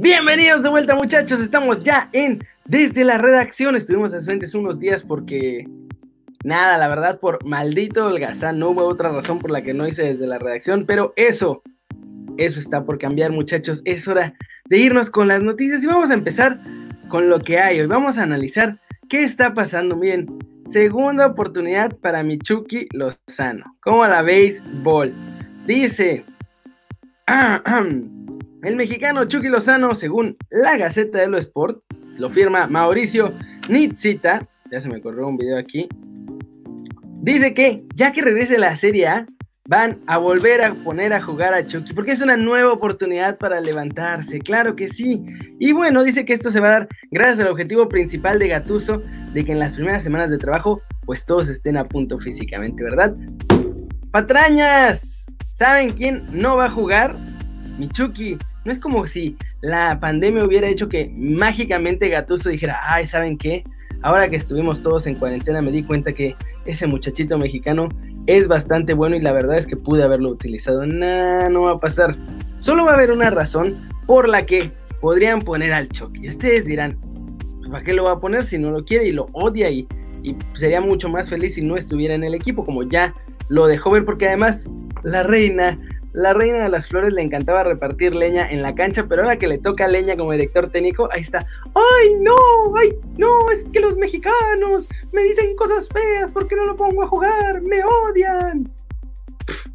Bienvenidos de vuelta muchachos, estamos ya en Desde la Redacción, estuvimos ausentes unos días porque nada, la verdad por maldito holgazán, no hubo otra razón por la que no hice desde la redacción, pero eso, eso está por cambiar muchachos, es hora de irnos con las noticias y vamos a empezar con lo que hay. Hoy, vamos a analizar qué está pasando, miren, segunda oportunidad para Michuki Lozano, ¿cómo la veis? Ball, dice... El mexicano Chucky Lozano, según la Gaceta de lo Sport, lo firma Mauricio Nitzita, ya se me corrió un video aquí, dice que ya que regrese la Serie A, van a volver a poner a jugar a Chucky, porque es una nueva oportunidad para levantarse, claro que sí. Y bueno, dice que esto se va a dar gracias al objetivo principal de Gatuso, de que en las primeras semanas de trabajo, pues todos estén a punto físicamente, ¿verdad? Patrañas, ¿saben quién no va a jugar? Michuki, no es como si la pandemia hubiera hecho que mágicamente Gatuso dijera, ay, ¿saben qué? Ahora que estuvimos todos en cuarentena me di cuenta que ese muchachito mexicano es bastante bueno y la verdad es que pude haberlo utilizado. Nah, no va a pasar. Solo va a haber una razón por la que podrían poner al Chucky. Y ustedes dirán, pues, ¿para qué lo va a poner si no lo quiere y lo odia y, y sería mucho más feliz si no estuviera en el equipo como ya lo dejó ver porque además la reina la reina de las flores le encantaba repartir leña en la cancha, pero ahora que le toca leña como director técnico, ahí está. ¡Ay, no! ¡Ay, no! Es que los mexicanos me dicen cosas feas porque no lo pongo a jugar. ¡Me odian!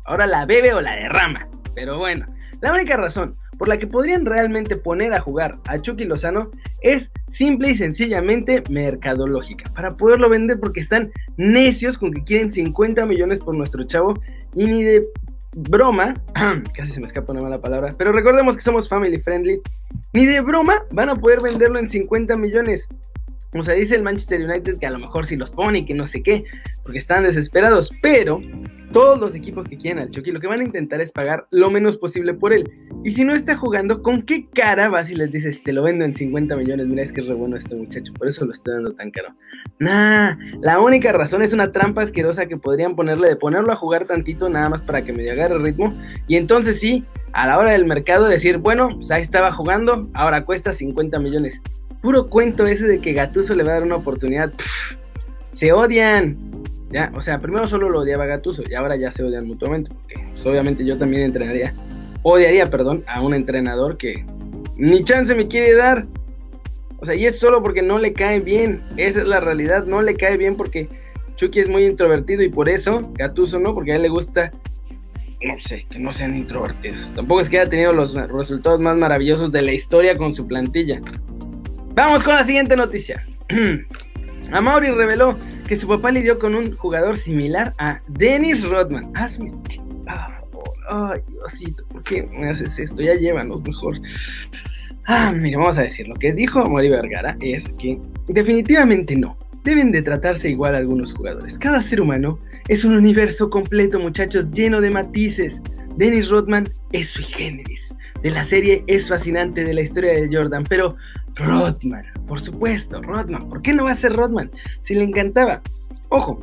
ahora la bebe o la derrama. Pero bueno, la única razón por la que podrían realmente poner a jugar a Chucky Lozano es simple y sencillamente mercadológica. Para poderlo vender porque están necios con que quieren 50 millones por nuestro chavo y ni de broma, casi se me escapa una mala palabra, pero recordemos que somos family friendly, ni de broma van a poder venderlo en 50 millones. O sea, dice el Manchester United que a lo mejor si los pone y que no sé qué, porque están desesperados, pero todos los equipos que quieren al Chucky lo que van a intentar es pagar lo menos posible por él. Y si no está jugando, ¿con qué cara vas y les dices, te lo vendo en 50 millones? Mira, es que es re bueno este muchacho, por eso lo estoy dando tan caro. Nah, la única razón es una trampa asquerosa que podrían ponerle de ponerlo a jugar tantito nada más para que me agarre el ritmo. Y entonces sí, a la hora del mercado decir, bueno, pues ahí estaba jugando, ahora cuesta 50 millones puro cuento ese de que Gatuso le va a dar una oportunidad. se odian. Ya, o sea, primero solo lo odiaba Gatuso y ahora ya se odian mutuamente. Porque pues, obviamente yo también entrenaría, odiaría, perdón, a un entrenador que ni chance me quiere dar. O sea, y es solo porque no le cae bien. Esa es la realidad, no le cae bien porque Chucky es muy introvertido y por eso Gatuso no, porque a él le gusta no sé, que no sean introvertidos. Tampoco es que haya tenido los resultados más maravillosos de la historia con su plantilla. Vamos con la siguiente noticia. Amaury reveló que su papá lidió con un jugador similar a Dennis Rodman. Hazme Ay, Diosito, ¿por qué me haces esto? Ya llévanos mejor. Ah, mira, vamos a decir, lo que dijo Amaury Vergara es que definitivamente no. Deben de tratarse igual algunos jugadores. Cada ser humano es un universo completo, muchachos, lleno de matices. Dennis Rodman es sui generis. De la serie es fascinante de la historia de Jordan, pero Rodman, por supuesto, Rodman. ¿Por qué no va a ser Rodman? Si le encantaba. Ojo,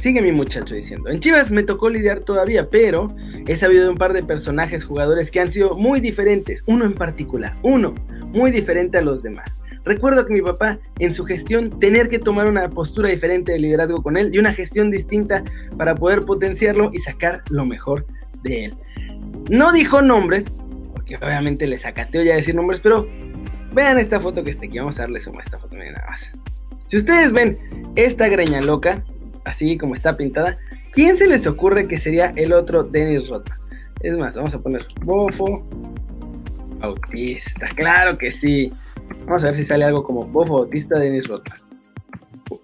sigue mi muchacho diciendo. En Chivas me tocó lidiar todavía, pero he sabido de un par de personajes jugadores que han sido muy diferentes. Uno en particular, uno muy diferente a los demás. Recuerdo que mi papá, en su gestión, tener que tomar una postura diferente de liderazgo con él y una gestión distinta para poder potenciarlo y sacar lo mejor de él. No dijo nombres, porque obviamente le sacateo ya decir nombres, pero Vean esta foto que está aquí. Vamos a darle zoom a esta foto, miren nada más. Si ustedes ven esta greña loca, así como está pintada, ¿quién se les ocurre que sería el otro Dennis Rodman? Es más, vamos a poner Bofo Bautista. Claro que sí. Vamos a ver si sale algo como Bofo Bautista Dennis Rodman.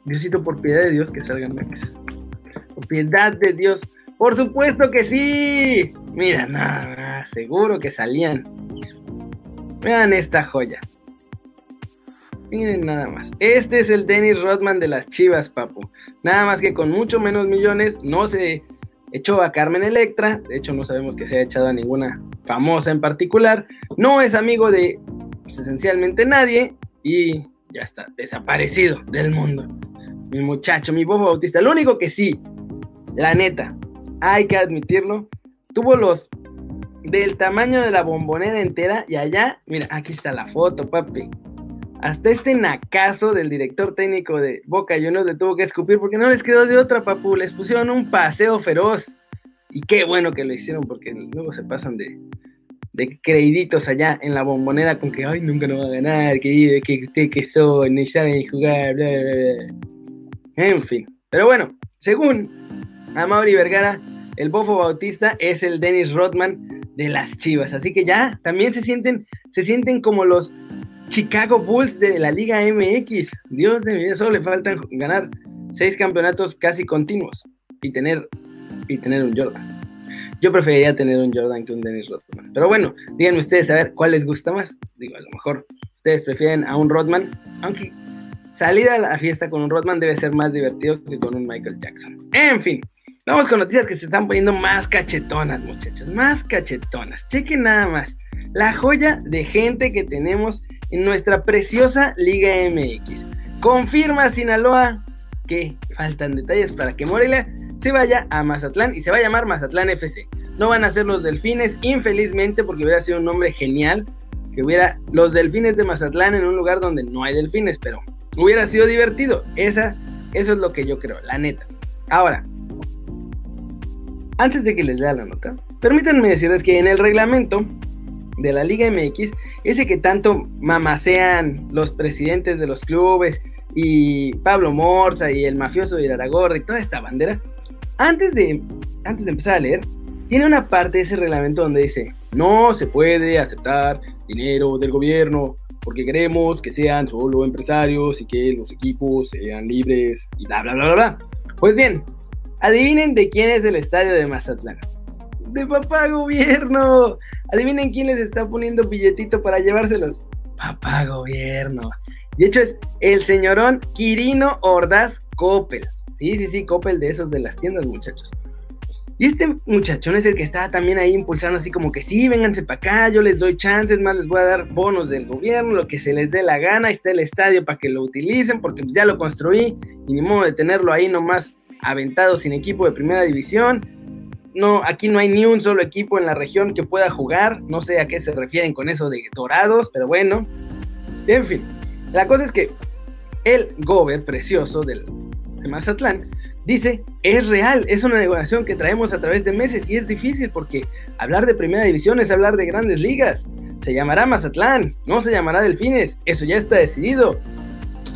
Diosito, por piedad de Dios, que salgan memes. Por piedad de Dios. Por supuesto que sí. Mira, nada, seguro que salían. Vean esta joya. Miren nada más. Este es el Dennis Rodman de las Chivas, papu. Nada más que con mucho menos millones no se echó a Carmen Electra. De hecho, no sabemos que se haya echado a ninguna famosa en particular. No es amigo de pues, esencialmente nadie. Y ya está, desaparecido del mundo. Mi muchacho, mi bobo bautista. Lo único que sí, la neta, hay que admitirlo, tuvo los del tamaño de la bombonera entera y allá, mira, aquí está la foto, papi. Hasta este nacazo del director técnico de Boca Juniors le tuvo que escupir porque no les quedó de otra, papu. Les pusieron un paseo feroz. Y qué bueno que lo hicieron porque luego se pasan de, de créditos allá en la bombonera con que, ay, nunca nos va a ganar, que que usted que son, ni saben jugar, bla, bla, bla. En fin. Pero bueno, según Amaury Vergara, el Bofo Bautista es el Dennis Rodman de las Chivas. Así que ya también se sienten, se sienten como los Chicago Bulls de la Liga MX. Dios de mi vida, solo le faltan ganar seis campeonatos casi continuos y tener, y tener un Jordan. Yo preferiría tener un Jordan que un Dennis Rodman. Pero bueno, díganme ustedes a ver cuál les gusta más. Digo, a lo mejor ustedes prefieren a un Rodman, aunque salir a la fiesta con un Rodman debe ser más divertido que con un Michael Jackson. En fin, vamos con noticias que se están poniendo más cachetonas, muchachos, más cachetonas. Chequen nada más la joya de gente que tenemos en nuestra preciosa Liga MX. Confirma Sinaloa que faltan detalles para que Morelia se vaya a Mazatlán y se va a llamar Mazatlán FC. No van a ser los delfines, infelizmente, porque hubiera sido un nombre genial que hubiera los delfines de Mazatlán en un lugar donde no hay delfines, pero hubiera sido divertido. Esa, eso es lo que yo creo, la neta. Ahora, antes de que les lea la nota, permítanme decirles que en el reglamento de la Liga MX, ese que tanto mamasean los presidentes de los clubes y Pablo Morza y el mafioso de Aragorra y toda esta bandera, antes de, antes de empezar a leer, tiene una parte de ese reglamento donde dice, no se puede aceptar dinero del gobierno porque queremos que sean solo empresarios y que los equipos sean libres y bla, bla, bla, bla, bla. Pues bien, adivinen de quién es el estadio de Mazatlán. De papá gobierno. Adivinen quién les está poniendo billetito para llevárselos. Papá gobierno. De hecho es el señorón Quirino Ordaz Coppel. Sí, sí, sí, Coppel de esos de las tiendas, muchachos. Y este muchachón es el que está también ahí impulsando así como que sí, vénganse para acá, yo les doy chances, más les voy a dar bonos del gobierno, lo que se les dé la gana, ahí está el estadio para que lo utilicen, porque ya lo construí y ni modo de tenerlo ahí nomás aventado sin equipo de primera división. No, aquí no hay ni un solo equipo en la región que pueda jugar, no sé a qué se refieren con eso de dorados, pero bueno. En fin, la cosa es que el gober precioso del de Mazatlán, dice, es real, es una negociación que traemos a través de meses y es difícil porque hablar de primera división es hablar de grandes ligas. Se llamará Mazatlán, no se llamará Delfines, eso ya está decidido.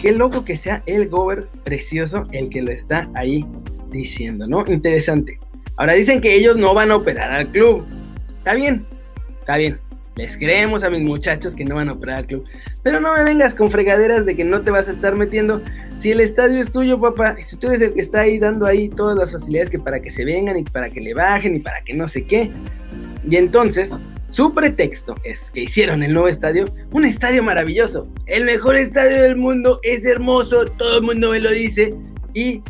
Qué loco que sea el Gober precioso el que lo está ahí diciendo, ¿no? Interesante. Ahora dicen que ellos no van a operar al club. Está bien, está bien. Les creemos a mis muchachos que no van a operar al club. Pero no me vengas con fregaderas de que no te vas a estar metiendo si el estadio es tuyo, papá, si tú eres el que está ahí dando ahí todas las facilidades que para que se vengan y para que le bajen y para que no sé qué. Y entonces, su pretexto es que hicieron el nuevo estadio, un estadio maravilloso, el mejor estadio del mundo, es hermoso, todo el mundo me lo dice. Y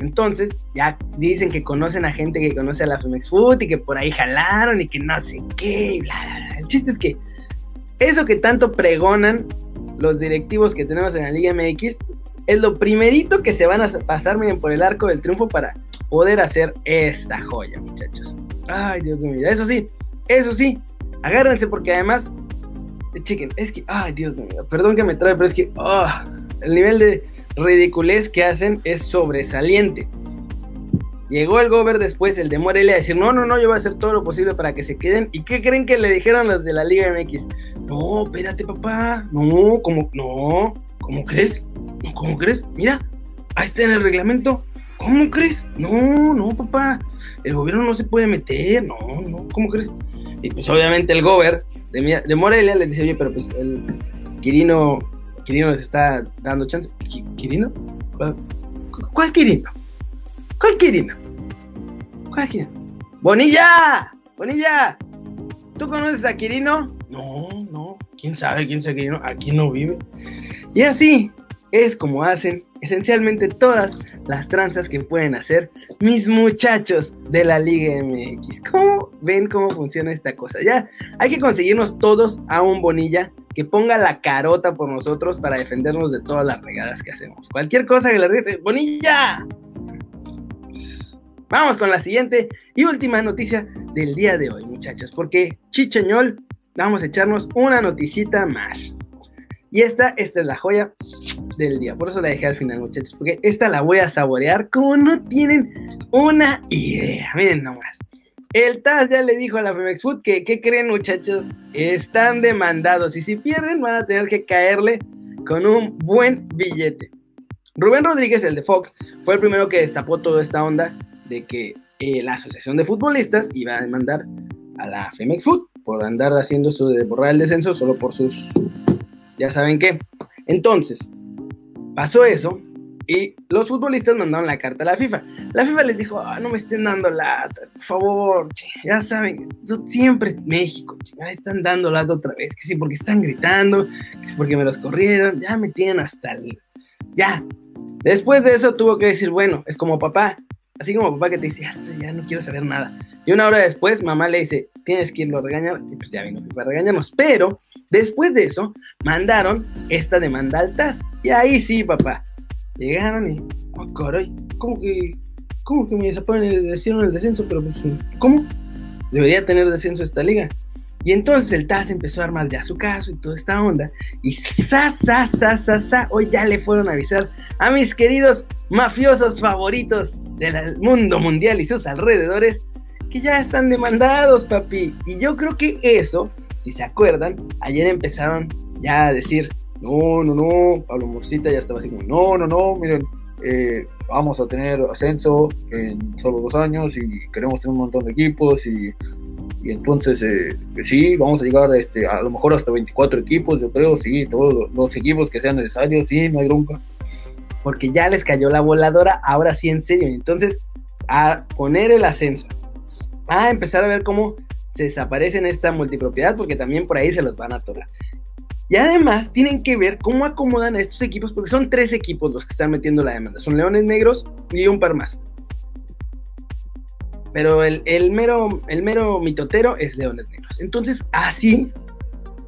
entonces ya dicen que conocen a gente que conoce a la Femex Food y que por ahí jalaron y que no sé qué, bla, bla, bla. El chiste es que eso que tanto pregonan los directivos que tenemos en la Liga MX es lo primerito que se van a pasar, miren, por el arco del triunfo para poder hacer esta joya, muchachos. Ay, Dios mío, eso sí, eso sí, agárrense porque además, chiquen, es que, ay, Dios mío, perdón que me trae, pero es que, oh, el nivel de ridiculez que hacen es sobresaliente. Llegó el gober después, el de Morelia, a decir, no, no, no, yo voy a hacer todo lo posible para que se queden. ¿Y qué creen que le dijeron los de la Liga MX? No, espérate, papá. No, como, no, ¿cómo crees? ¿Cómo crees? Mira, ahí está en el reglamento. ¿Cómo crees? No, no, papá. El gobierno no se puede meter. No, no, ¿cómo crees? Y pues obviamente el gober de, Morelia le dice, oye, pero pues el Quirino, Quirino les está dando chance. ¿Quirino? ¿Cuál, Quirino? ¿Cuál Quirino? ¿Cuál Quirino? ¡Bonilla! ¡Bonilla! ¿Tú conoces a Quirino? No, no. ¿Quién sabe quién es Quirino? Aquí no vive. Y así, es como hacen esencialmente todas las tranzas que pueden hacer mis muchachos de la Liga MX. ¿Cómo ven cómo funciona esta cosa? Ya hay que conseguirnos todos a un Bonilla que ponga la carota por nosotros para defendernos de todas las regadas que hacemos. Cualquier cosa que le regrese, Bonilla. Vamos con la siguiente y última noticia del día de hoy, muchachos, porque Chicheñol, vamos a echarnos una noticita más. Y esta, esta es la joya del día. Por eso la dejé al final, muchachos. Porque esta la voy a saborear como no tienen una idea. Miren nomás. El TAS ya le dijo a la Femex Food que, ¿qué creen, muchachos? Están demandados. Y si pierden, van a tener que caerle con un buen billete. Rubén Rodríguez, el de Fox, fue el primero que destapó toda esta onda de que eh, la Asociación de Futbolistas iba a demandar a la Femex Food por andar haciendo su de borrar el descenso solo por sus ya saben qué. Entonces, pasó eso y los futbolistas mandaron la carta a la FIFA. La FIFA les dijo, ah, no me estén dando lata, por favor, ya saben, siempre México, me están dando lata otra vez, que sí, porque están gritando, que sí, porque me los corrieron, ya me tienen hasta el... Ya. Después de eso tuvo que decir, bueno, es como papá, así como papá que te dice, ya no quiero saber nada. Y una hora después, mamá le dice, tienes que irlo a regañar. Y pues ya vino para regañarnos. Pero después de eso, mandaron esta demanda al TAS. Y ahí sí, papá. Llegaron y, oh, caray, ¿cómo que, cómo que me desaparecieron el descenso? Pero pues, ¿cómo? Debería tener descenso esta liga. Y entonces el TAS empezó a armar ya su caso y toda esta onda. Y sa, sa, sa, sa, sa, hoy ya le fueron a avisar a mis queridos mafiosos favoritos del mundo mundial y sus alrededores que ya están demandados, papi. Y yo creo que eso, si se acuerdan, ayer empezaron ya a decir, no, no, no, Pablo Morcita ya estaba así como, no, no, no, miren, eh, vamos a tener ascenso en solo dos años y queremos tener un montón de equipos y, y entonces eh, sí, vamos a llegar este, a lo mejor hasta 24 equipos, yo creo, sí, todos los, equipos que sean necesarios, sí, no hay bronca. Porque ya les cayó la voladora, ahora sí en serio. Entonces, a poner el ascenso, a empezar a ver cómo se desaparece en esta multipropiedad, porque también por ahí se los van a atorar. Y además tienen que ver cómo acomodan a estos equipos, porque son tres equipos los que están metiendo la demanda. Son Leones Negros y un par más. Pero el, mero, el mero mitotero es Leones Negros. Entonces, así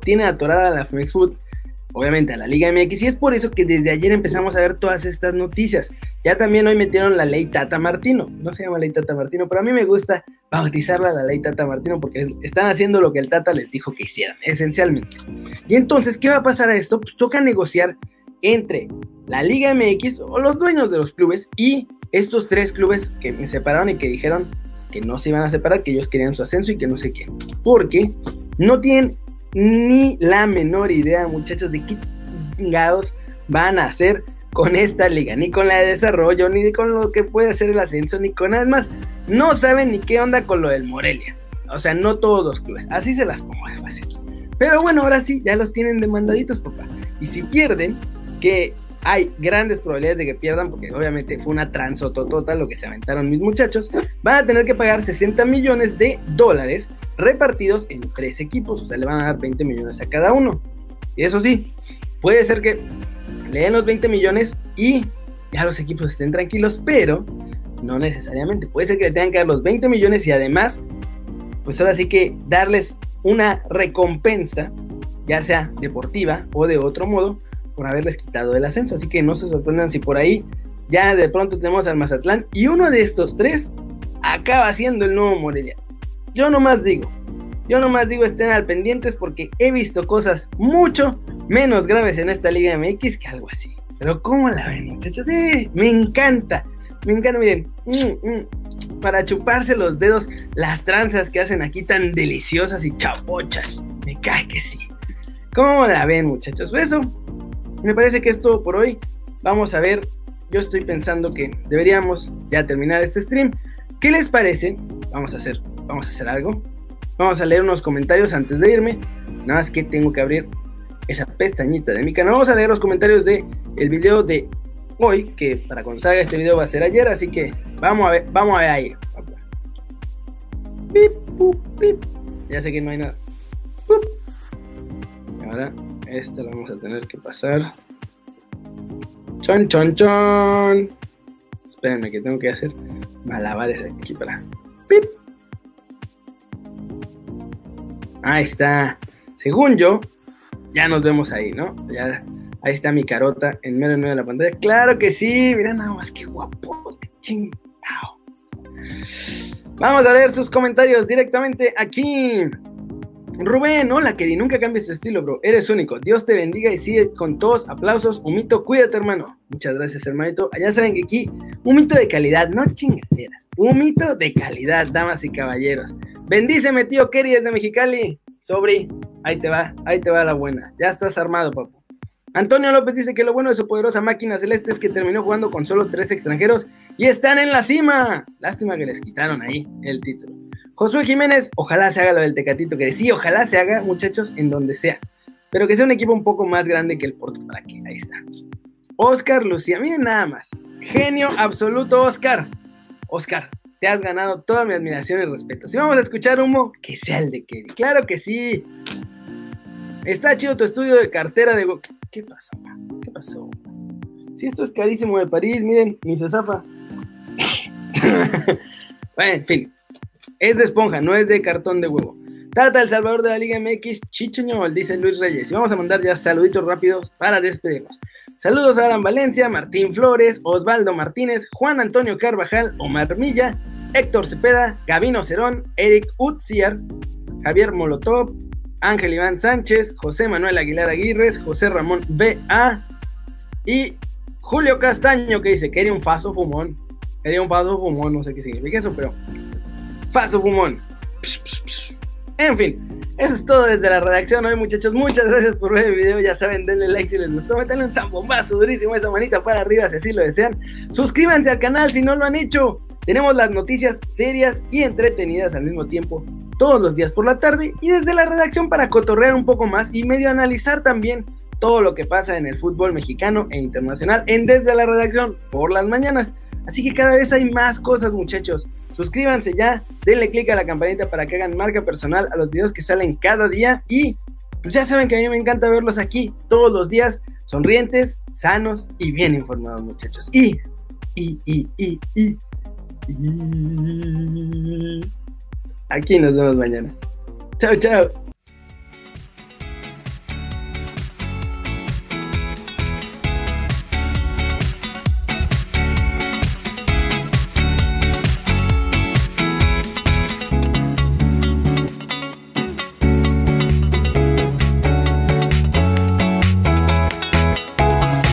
tiene atorada la Femex Food obviamente a la Liga MX y es por eso que desde ayer empezamos a ver todas estas noticias. Ya también hoy metieron la ley Tata Martino, no se llama ley Tata Martino, pero a mí me gusta bautizarla la ley Tata Martino porque están haciendo lo que el Tata les dijo que hicieran, esencialmente. Y entonces, ¿qué va a pasar a esto? Pues toca negociar entre la Liga MX o los dueños de los clubes y estos tres clubes que me separaron y que dijeron que no se iban a separar, que ellos querían su ascenso y que no sé qué. Porque no tienen ni la menor idea, muchachos, de qué chingados van a hacer con esta liga, ni con la de desarrollo, ni con lo que puede hacer el ascenso, ni con nada más. No saben ni qué onda con lo del Morelia. O sea, no todos los clubes. Así se las pongo fácil. Pero bueno, ahora sí, ya los tienen demandaditos, papá. Y si pierden, que hay grandes probabilidades de que pierdan, porque obviamente fue una transototota lo que se aventaron mis muchachos, van a tener que pagar 60 millones de dólares repartidos en tres equipos, o sea, le van a dar 20 millones a cada uno. Y eso sí, puede ser que le den los 20 millones y ya los equipos estén tranquilos, pero no necesariamente. Puede ser que le tengan que dar los 20 millones y además, pues ahora sí que darles una recompensa, ya sea deportiva o de otro modo, por haberles quitado el ascenso. Así que no se sorprendan si por ahí ya de pronto tenemos al Mazatlán y uno de estos tres acaba siendo el nuevo Morelia. Yo nomás digo, yo nomás digo estén al pendientes porque he visto cosas mucho menos graves en esta Liga MX que algo así. Pero ¿cómo la ven, muchachos? Sí, me encanta. Me encanta, miren. Mm, mm, para chuparse los dedos, las tranzas que hacen aquí tan deliciosas y chapochas. Me cae que sí. ¿Cómo la ven, muchachos? Pues eso. Me parece que es todo por hoy. Vamos a ver. Yo estoy pensando que deberíamos ya terminar este stream. ¿Qué les parece? Vamos a hacer, vamos a hacer algo. Vamos a leer unos comentarios antes de irme. Nada más que tengo que abrir esa pestañita de mi canal. Vamos a leer los comentarios de el video de hoy, que para cuando salga este video va a ser ayer, así que vamos a ver, vamos a ver ahí. Ya sé que no hay nada. Ahora, esta la vamos a tener que pasar. Chon, chon, chon. Espérenme que tengo que hacer malabares aquí para. Ahí está. Según yo, ya nos vemos ahí, ¿no? Ya, ahí está mi carota en medio, en medio de la pantalla. Claro que sí, mira nada más que guapo, chingado. Vamos a leer sus comentarios directamente aquí. Rubén, hola, Keri, nunca cambies tu estilo, bro. Eres único. Dios te bendiga y sigue con todos. Aplausos. Humito, cuídate, hermano. Muchas gracias, hermanito. Ya saben que aquí, un de calidad, no chingaderas. Un de calidad, damas y caballeros. Bendíceme, tío Keri, desde Mexicali. Sobri, ahí te va, ahí te va la buena. Ya estás armado, papu. Antonio López dice que lo bueno de su poderosa máquina celeste es que terminó jugando con solo tres extranjeros y están en la cima. Lástima que les quitaron ahí el título. Josué Jiménez, ojalá se haga lo del Tecatito, que sí, ojalá se haga, muchachos, en donde sea. Pero que sea un equipo un poco más grande que el Porto, para que ahí está. Oscar Lucía, miren nada más. Genio absoluto, Oscar. Oscar, te has ganado toda mi admiración y respeto. Si vamos a escuchar humo, que sea el de Kelly. Claro que sí. Está chido tu estudio de cartera de... ¿Qué pasó? ¿Qué pasó? Si esto es carísimo de París, miren, ni se zafa. bueno, en fin. Es de esponja, no es de cartón de huevo. Tata, El Salvador de la Liga MX, Chichoñol, dice Luis Reyes. Y vamos a mandar ya saluditos rápidos para despedirnos. Saludos a Alan Valencia, Martín Flores, Osvaldo Martínez, Juan Antonio Carvajal, Omar Milla, Héctor Cepeda, Gabino Cerón, Eric Utziar, Javier Molotov, Ángel Iván Sánchez, José Manuel Aguilar Aguirres, José Ramón B.A. y Julio Castaño que dice, quería un paso fumón. Quería un paso fumón, no sé qué significa eso, pero... Paso fumón. En fin, eso es todo desde la redacción hoy muchachos. Muchas gracias por ver el video. Ya saben, denle like si les gustó. Métanle un zambombazo durísimo esa manita para arriba si así lo desean. Suscríbanse al canal si no lo han hecho. Tenemos las noticias serias y entretenidas al mismo tiempo todos los días por la tarde y desde la redacción para cotorrear un poco más y medio analizar también todo lo que pasa en el fútbol mexicano e internacional en desde la redacción por las mañanas. Así que cada vez hay más cosas muchachos. Suscríbanse ya, denle click a la campanita para que hagan marca personal a los videos que salen cada día y pues ya saben que a mí me encanta verlos aquí todos los días, sonrientes, sanos y bien informados muchachos. Y, y, y, y, y, y... Aquí nos vemos mañana. Chao, chao.